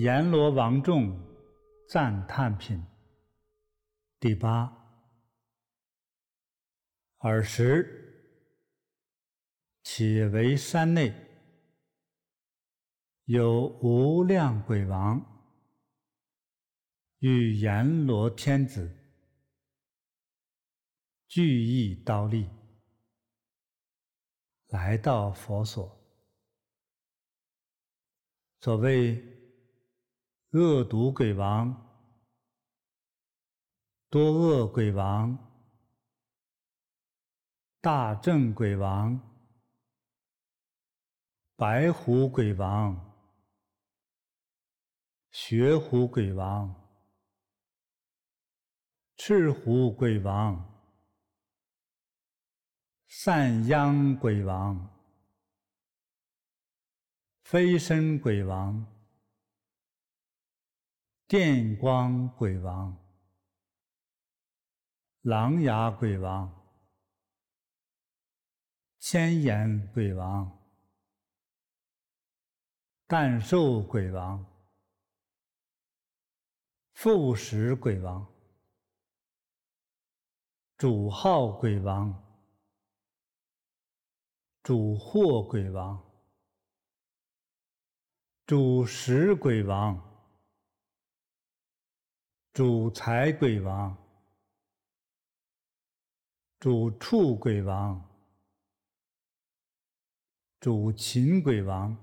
阎罗王众赞叹品第八。尔时，且为山内有无量鬼王与阎罗天子俱诣忉利，来到佛所。所谓恶毒鬼王、多恶鬼王、大正鬼王、白虎鬼王、雪虎鬼王、赤虎鬼王。散殃鬼王、飞身鬼王、电光鬼王、狼牙鬼王、千眼鬼王、诞寿鬼王、副食鬼王、主号鬼王。主祸鬼王、主食鬼王、主财鬼王、主畜鬼王、主禽鬼王、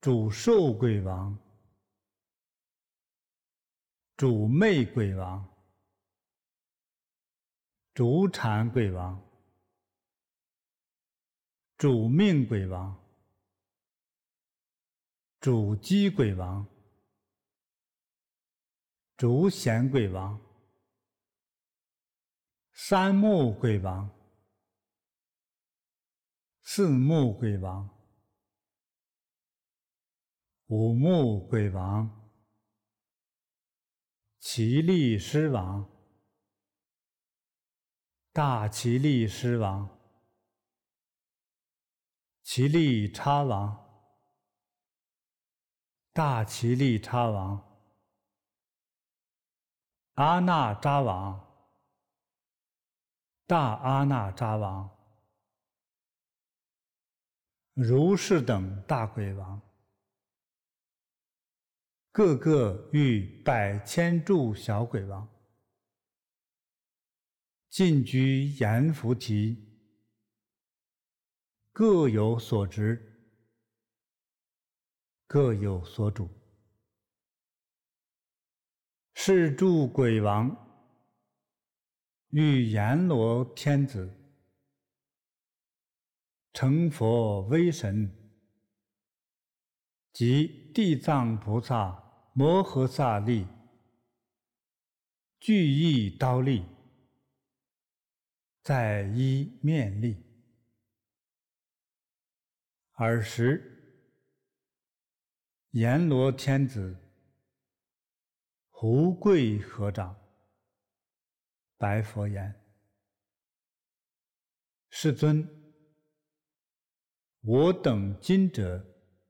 主兽鬼王、主魅鬼王、主产鬼王。主命鬼王、主机鬼王、主显鬼王、三目鬼王、四目鬼王、五目鬼王、奇力狮王、大奇力狮王。奇力叉王、大奇力叉王、阿那扎王、大阿那扎王、如是等大鬼王，各个逾百千诸小鬼王，尽居阎浮提。各有所职，各有所主。是诸鬼王与阎罗天子，成佛威神及地藏菩萨摩诃萨力，俱诣忉利，在一面立。尔时，阎罗天子胡跪合掌，白佛言：“世尊，我等今者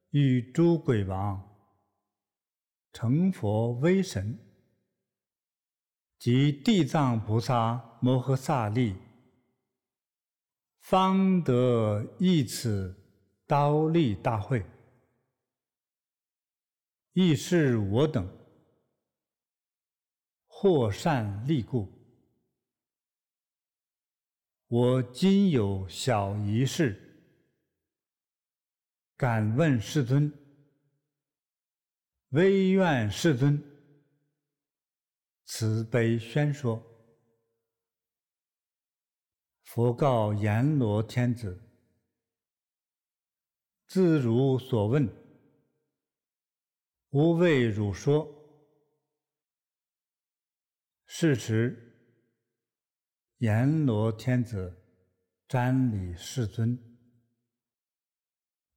与诸鬼王成佛威神及地藏菩萨摩诃萨力，方得一此。”刀利大会，亦是我等破善利故。我今有小仪事，敢问世尊，惟愿世尊慈悲宣说。佛告阎罗天子。自汝所问，吾为汝说。是时，阎罗天子瞻礼世尊，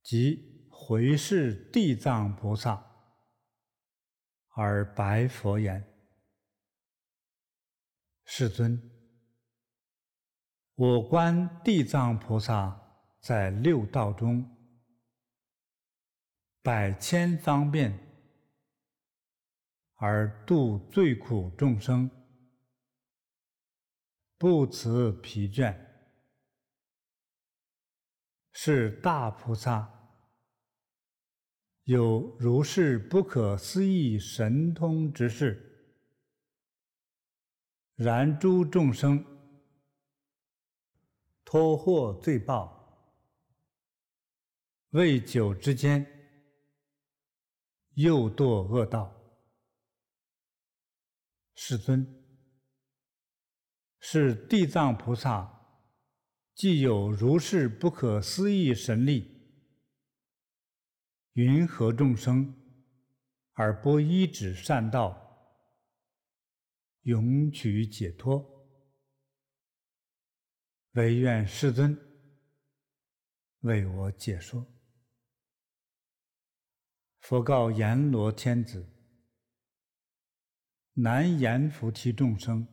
即回视地藏菩萨，而白佛言：“世尊，我观地藏菩萨在六道中。”百千方便而度罪苦众生，不辞疲倦，是大菩萨，有如是不可思议神通之事。然诸众生脱获罪报，未久之间，又堕恶道。世尊，是地藏菩萨，既有如是不可思议神力，云何众生而不依止善道，永取解脱？唯愿世尊为我解说。佛告阎罗天子。难言菩提众生，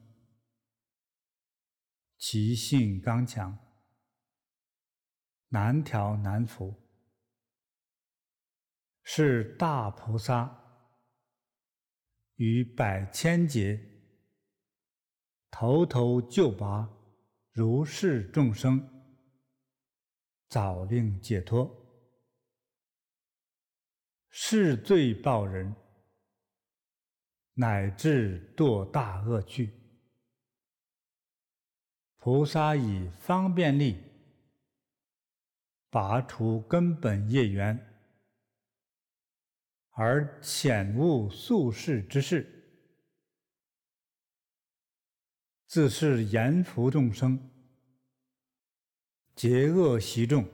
其性刚强，难调难伏。是大菩萨于百千劫，头头救拔如是众生，早令解脱。是罪报人。乃至堕大恶趣，菩萨以方便力拔除根本业缘，而遣悟宿世之事，自是严福众生结恶习众，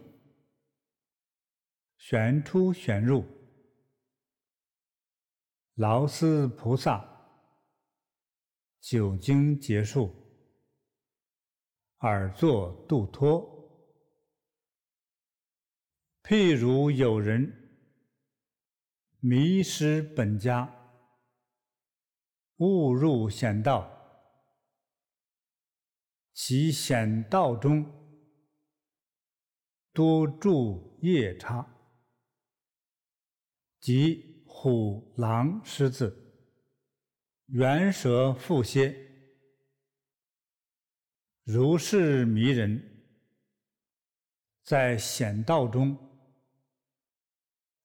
旋出旋入。劳斯菩萨久经劫数，尔作度脱。譬如有人迷失本家，误入险道，其险道中多住夜叉，即。虎、狼、狮子、猿蛇、蝮蝎，如是迷人，在险道中，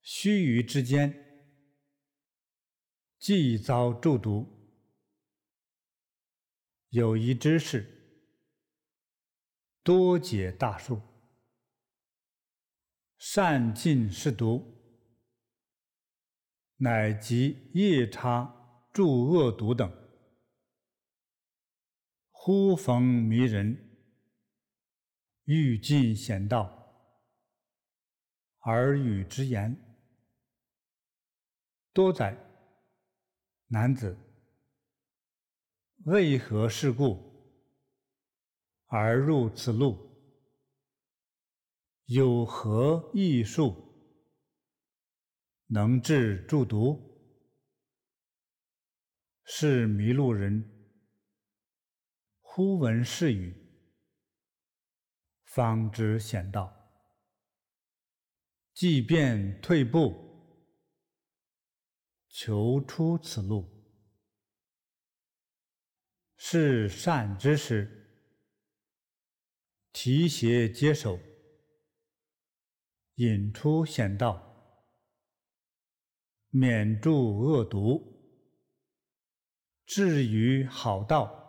须臾之间，即遭中毒。有一知识，多解大数，善尽是毒。乃及夜叉助恶毒等，忽逢迷人，欲尽险道，而语之言：“多载，男子，为何事故而入此路？有何异术？”能治助毒，是迷路人，忽闻是语，方知险道，即便退步，求出此路。是善知识，提携接手，引出险道。免住恶毒，至于好道，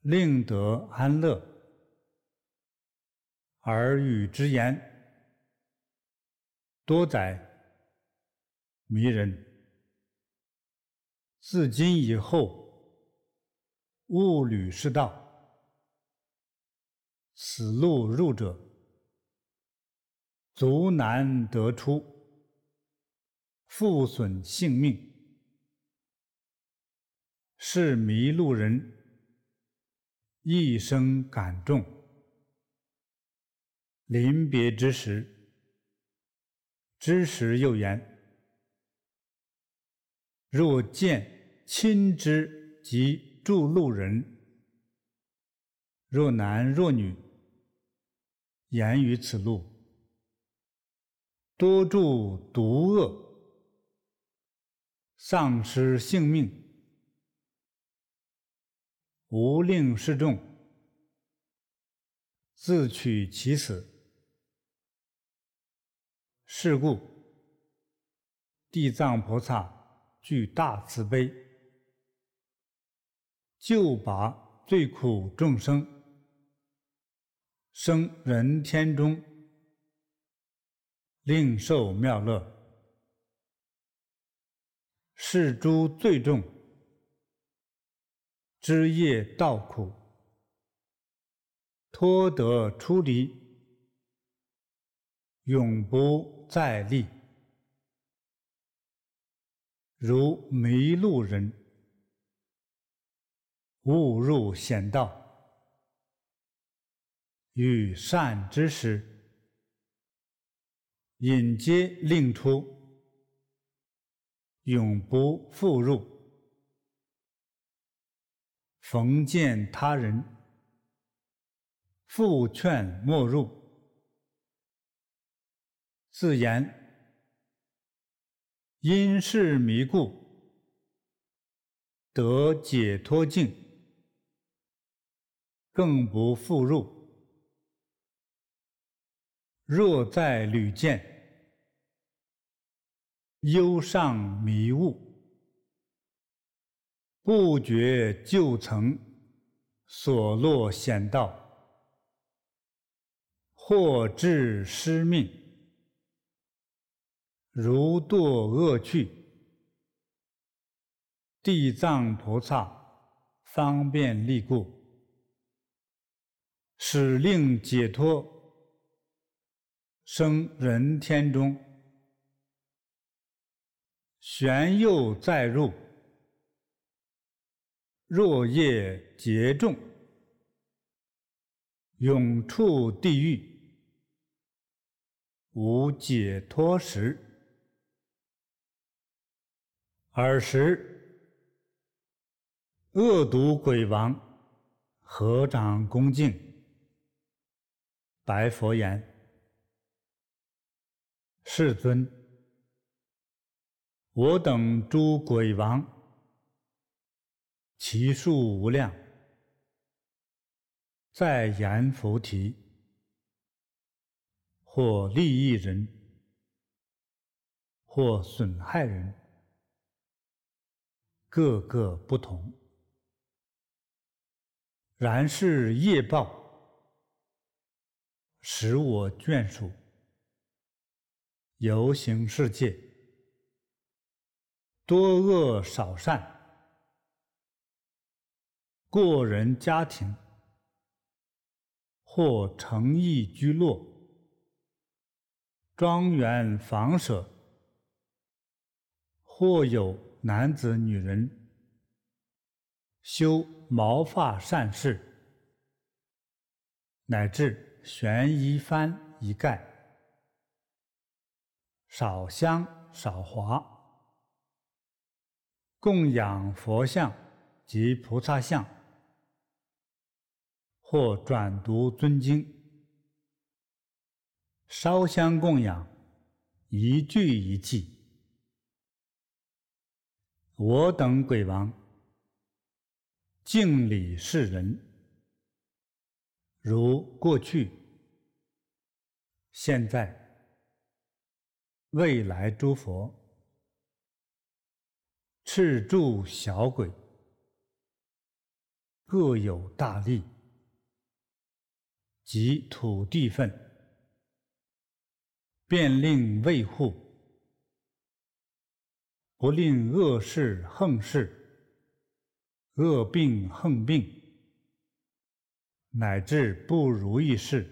令得安乐。而与之言：多载，迷人！自今以后，勿履是道。此路入者，足难得出。复损性命，是迷路人，一生感重。临别之时，知时又言：若见亲之及助路人，若男若女，言于此路，多助毒恶，丧失性命，无令示众，自取其死。是故，地藏菩萨具大慈悲，救拔罪苦众生，生人天中，令受妙乐，是诸罪众，知业道苦，脱得出离，永不再立。如迷路人，误入险道，遇善知识，引接令出，永不复入。逢见他人，复劝莫入，自言。因是迷故，得解脱境，更不复入。若再屡见，忧上迷雾，不觉旧曾所落险道，或致失命。如堕恶趣，地藏菩萨方便力故，使令解脱，生人天中，旋又再入，若业结重，永处地狱，无解脱时。尔时，恶毒鬼王合掌恭敬，白佛言：“世尊，我等诸鬼王，其数无量，在言菩提，或利益人，或损害人。”各个不同，然是业报，使我眷属游行世界，多恶少善，过人家庭，或城邑居落，庄园房舍，或有。男子、女人修毛发善事，乃至悬一幡一盖，少香少华，供养佛像及菩萨像，或转读尊经，烧香供养，一句一偈。我等鬼王敬礼世人，如过去、现在、未来诸佛，赤柱小鬼，各有大力，及土地分，便令卫护。不令恶事横事，恶病横病，乃至不如意事，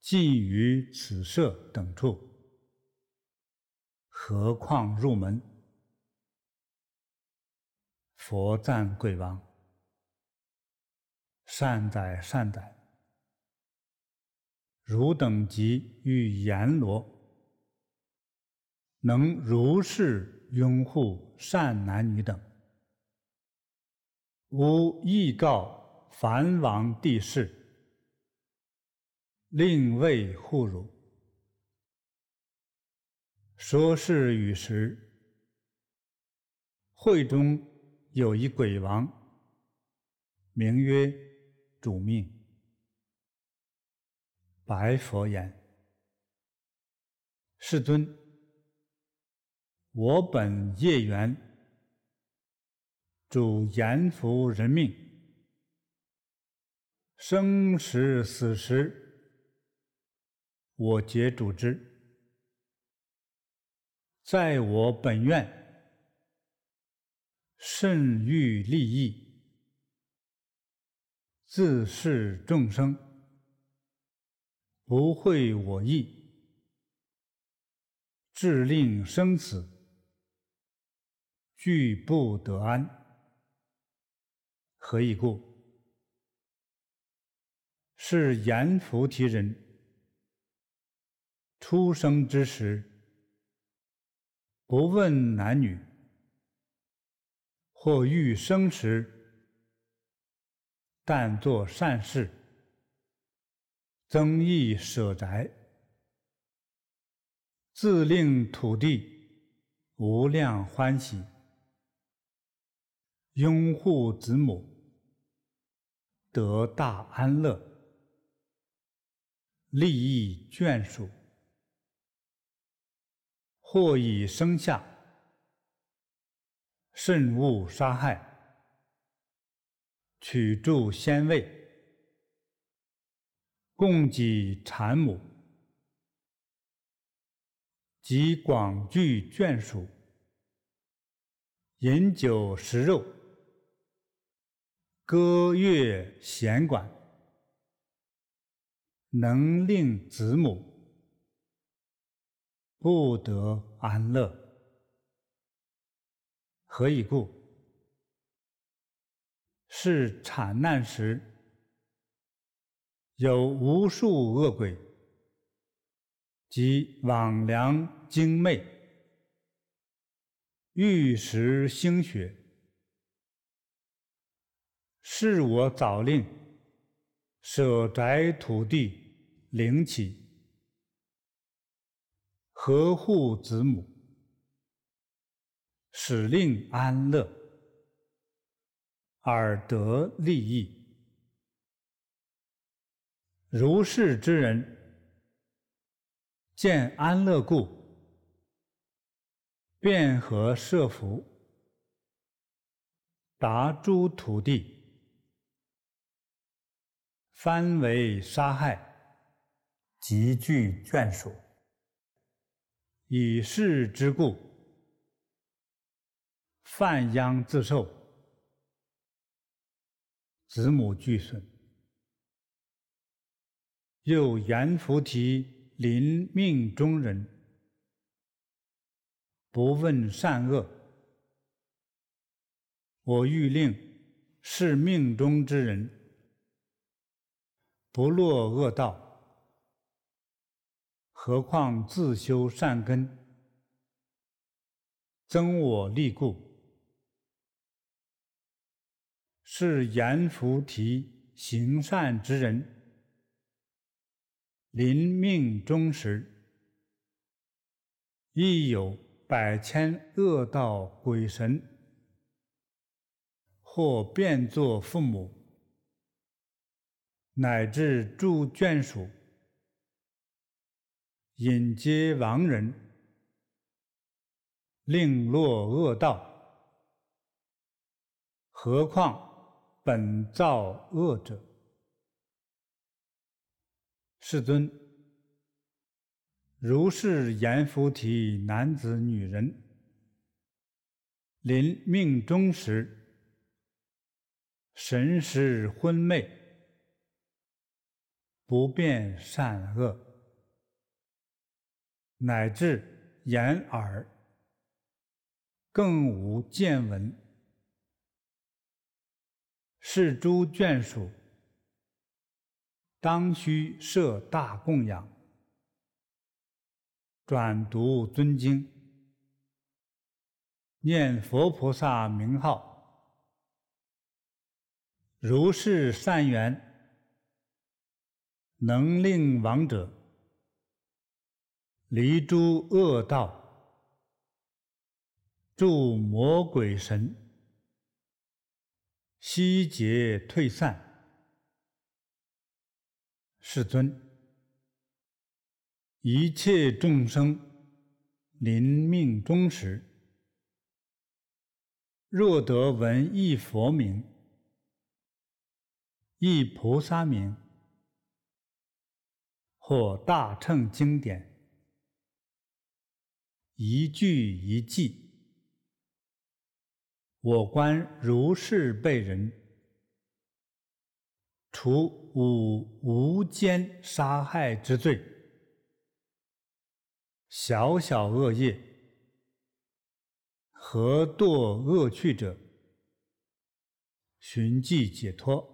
尽于此舍等处，何况入门？佛赞鬼王，善哉善哉！汝等即与阎罗。能如是拥护善男女等，吾亦告梵王帝释，令为护汝。说是语时，会中有一鬼王，名曰主命，白佛言：“世尊，我本业缘，主阎浮人命，生时死时，我皆主之。在我本愿，甚欲利益，自是众生，不会我意，致令生死，俱不得安。何以故？是阎浮提人出生之时。不问男女，或欲生时，但作善事，增益舍宅，自令土地无量欢喜，拥护子母，得大安乐，利益眷属。或已生下，慎勿杀害，取助先位，供给产母，及广聚眷属，饮酒食肉，歌乐弦管，能令子母。不得安乐，何以故？是产难时，有无数恶鬼及魍魎精魅，欲食腥血，是我早令舍宅土地灵起。呵护子母，使令安乐，尔得利益。如是之人，见安乐故，便合舍福，达诸土地，番为杀害，及聚眷属。以是之故，犯殃自受，子母俱损。又阎浮提临命中人，不问善恶。我欲令是命中之人，不落恶道。何况自修善根，增我力故。是阎浮提行善之人，临命终时，亦有百千恶道鬼神，或变作父母，乃至诸眷属。引接亡人，令落恶道，何况本造恶者？世尊，如是言菩提男子女人，临命终时，神识昏昧，不辨善恶。乃至眼耳，更无见闻。是诸眷属，当须设大供养，转读尊经，念佛菩萨名号，如是善缘，能令亡者。离诸恶道，诸魔鬼神悉皆退散。世尊，一切众生临命终时，若得闻一佛名，一菩萨名，或大乘经典，一句一偈，我观如是辈人，除五无间杀害之罪，小小恶业，何堕恶趣者？寻迹解脱。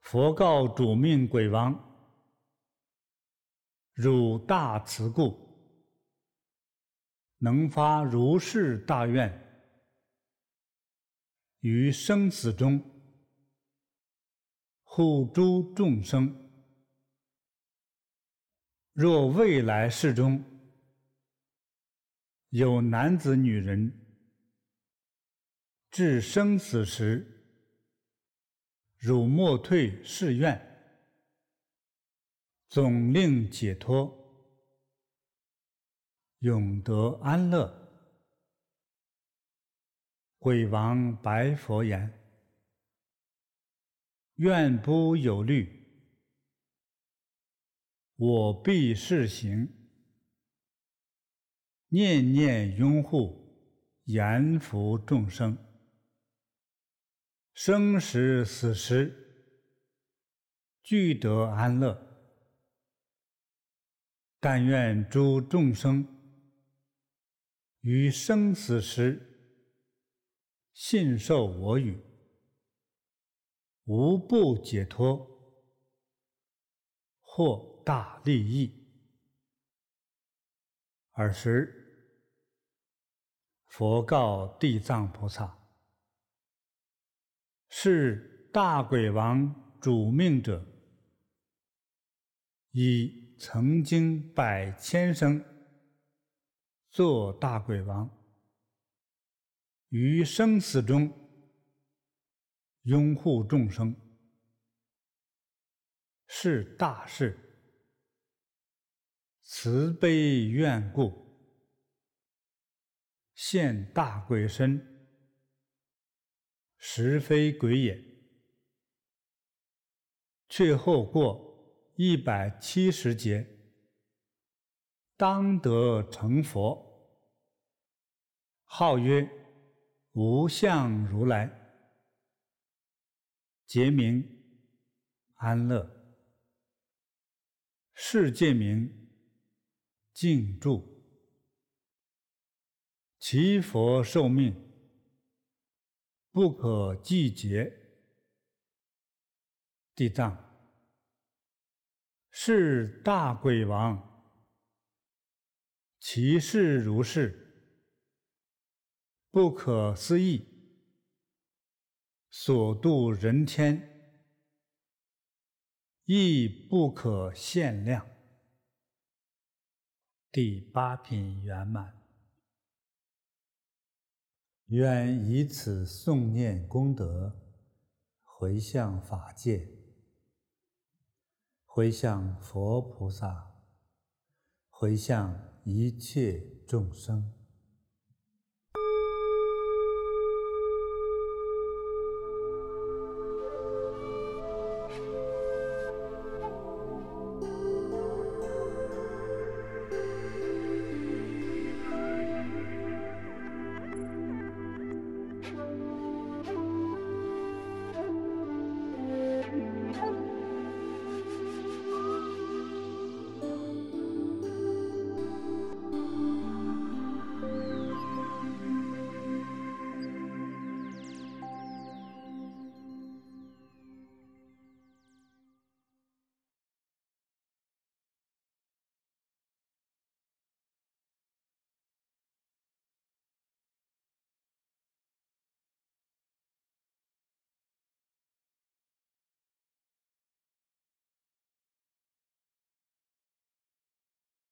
佛告主命鬼王：汝大慈故。能发如是大愿，于生死中护诸众生。若未来世中有男子女人，至生死时，汝莫退誓愿，总令解脱。永得安乐。鬼王白佛言：“愿不有虑，我必示行，念念拥护，严福众生，生时死时，俱得安乐。但愿诸众生。”于生死时，信受我语，无不解脱，获大利益。尔时，佛告地藏菩萨：“是大鬼王主命者，以曾经百千生。”做大鬼王，于生死中拥护众生，是大士，慈悲愿故，现大鬼身，实非鬼也。却后过一百七十劫。当得成佛，号曰无相如来，劫名安乐，世界名静住，其佛寿命。不可计劫。地藏，是大鬼王。其事如是，不可思议，所度人天亦不可限量。第八品圆满。愿以此诵念功德，回向法界，回向佛菩萨，回向。一切众生。